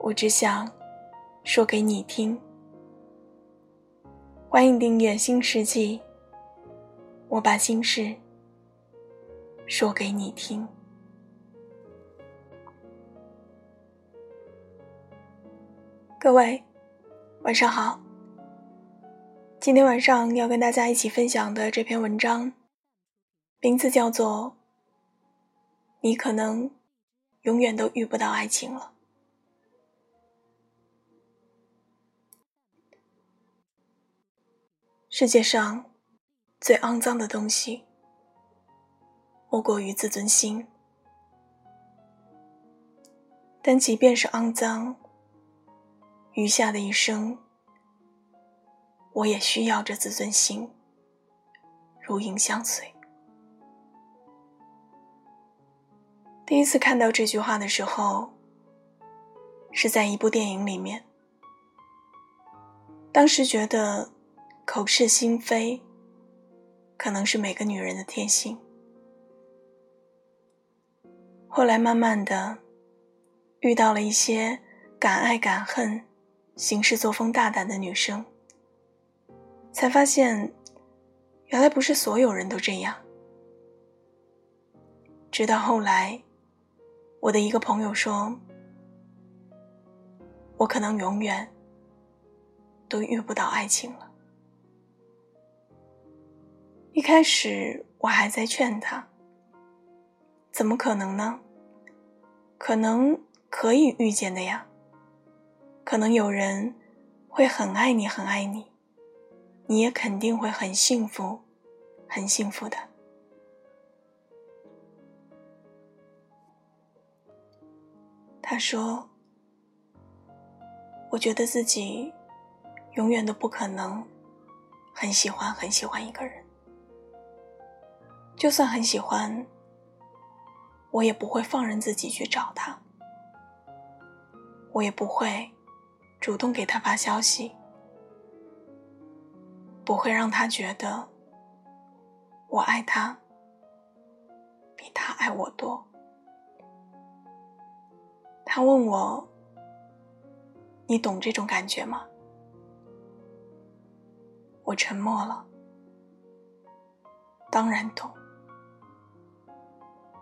我只想说给你听。欢迎订阅《新世纪》，我把心事说给你听。各位，晚上好。今天晚上要跟大家一起分享的这篇文章，名字叫做《你可能永远都遇不到爱情了》。世界上最肮脏的东西，莫过于自尊心。但即便是肮脏，余下的一生，我也需要这自尊心，如影相随。第一次看到这句话的时候，是在一部电影里面，当时觉得。口是心非，可能是每个女人的天性。后来慢慢的，遇到了一些敢爱敢恨、行事作风大胆的女生，才发现，原来不是所有人都这样。直到后来，我的一个朋友说：“我可能永远都遇不到爱情了。”一开始我还在劝他，怎么可能呢？可能可以遇见的呀，可能有人会很爱你，很爱你，你也肯定会很幸福，很幸福的。他说：“我觉得自己永远都不可能很喜欢，很喜欢一个人。”就算很喜欢，我也不会放任自己去找他，我也不会主动给他发消息，不会让他觉得我爱他比他爱我多。他问我：“你懂这种感觉吗？”我沉默了。当然懂。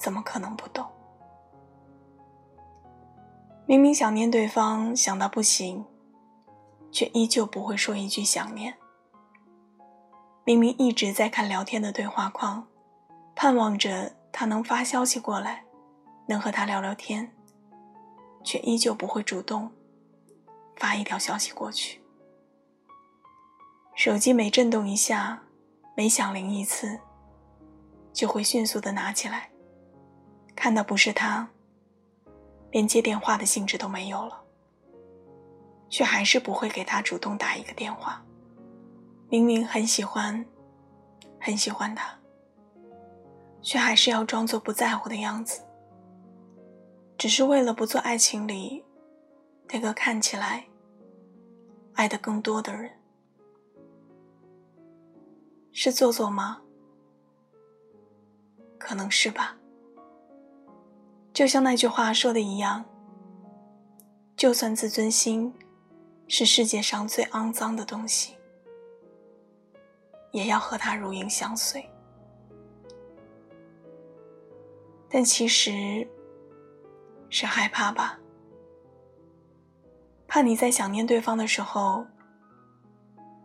怎么可能不懂？明明想念对方想到不行，却依旧不会说一句想念。明明一直在看聊天的对话框，盼望着他能发消息过来，能和他聊聊天，却依旧不会主动发一条消息过去。手机每震动一下，每响铃一次，就会迅速的拿起来。看到不是他，连接电话的兴致都没有了，却还是不会给他主动打一个电话。明明很喜欢，很喜欢他，却还是要装作不在乎的样子，只是为了不做爱情里那个看起来爱的更多的人。是做作吗？可能是吧。就像那句话说的一样，就算自尊心是世界上最肮脏的东西，也要和他如影相随。但其实是害怕吧，怕你在想念对方的时候，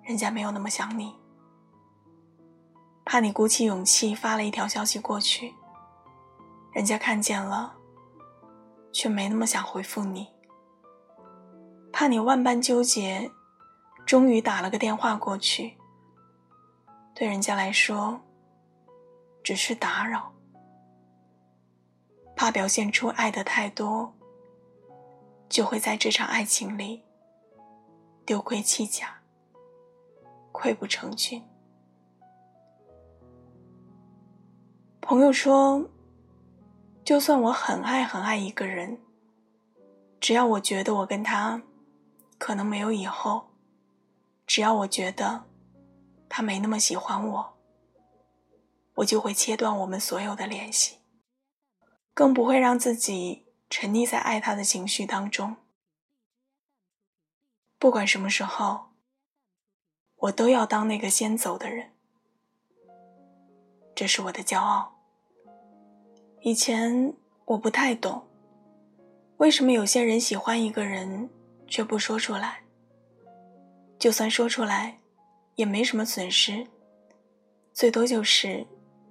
人家没有那么想你；怕你鼓起勇气发了一条消息过去。人家看见了，却没那么想回复你，怕你万般纠结，终于打了个电话过去。对人家来说，只是打扰，怕表现出爱的太多，就会在这场爱情里丢盔弃甲，溃不成军。朋友说，就算我很爱很爱一个人，只要我觉得我跟他可能没有以后，只要我觉得他没那么喜欢我，我就会切断我们所有的联系，更不会让自己沉溺在爱他的情绪当中。不管什么时候，我都要当那个先走的人，这是我的骄傲。以前我不太懂，为什么有些人喜欢一个人却不说出来。就算说出来，也没什么损失，最多就是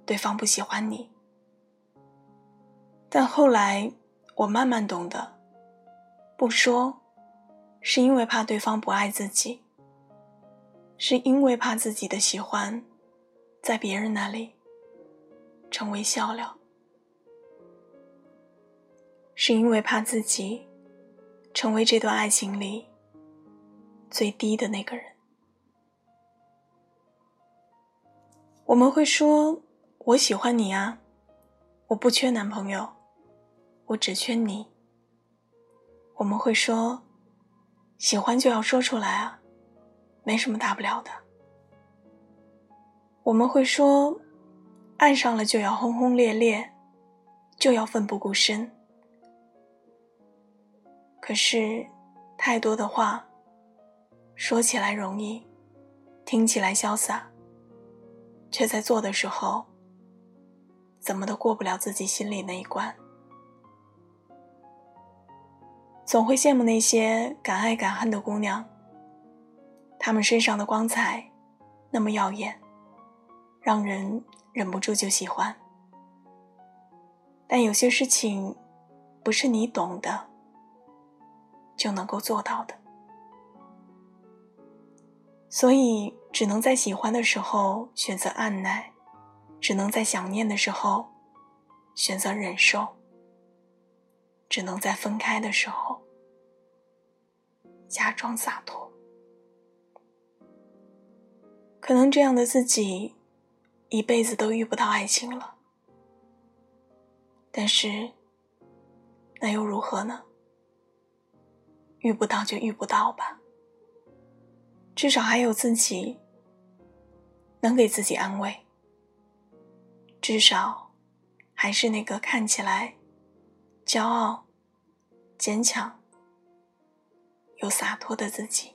对方不喜欢你。但后来我慢慢懂得，不说，是因为怕对方不爱自己，是因为怕自己的喜欢，在别人那里成为笑料。是因为怕自己成为这段爱情里最低的那个人。我们会说：“我喜欢你啊，我不缺男朋友，我只缺你。”我们会说：“喜欢就要说出来啊，没什么大不了的。”我们会说：“爱上了就要轰轰烈烈，就要奋不顾身。”可是，太多的话，说起来容易，听起来潇洒，却在做的时候，怎么都过不了自己心里那一关。总会羡慕那些敢爱敢恨的姑娘，她们身上的光彩那么耀眼，让人忍不住就喜欢。但有些事情，不是你懂的。就能够做到的，所以只能在喜欢的时候选择按耐，只能在想念的时候选择忍受，只能在分开的时候假装洒脱。可能这样的自己一辈子都遇不到爱情了，但是那又如何呢？遇不到就遇不到吧，至少还有自己能给自己安慰。至少还是那个看起来骄傲、坚强又洒脱的自己。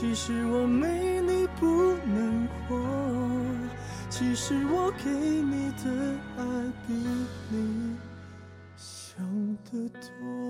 其实我没你不能活，其实我给你的爱比你想的多。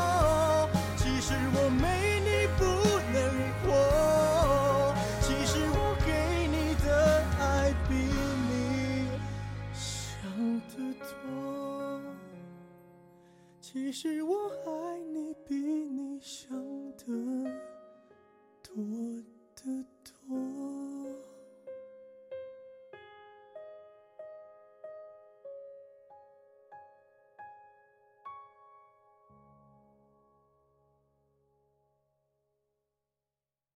多其实我爱你比你想的多得多。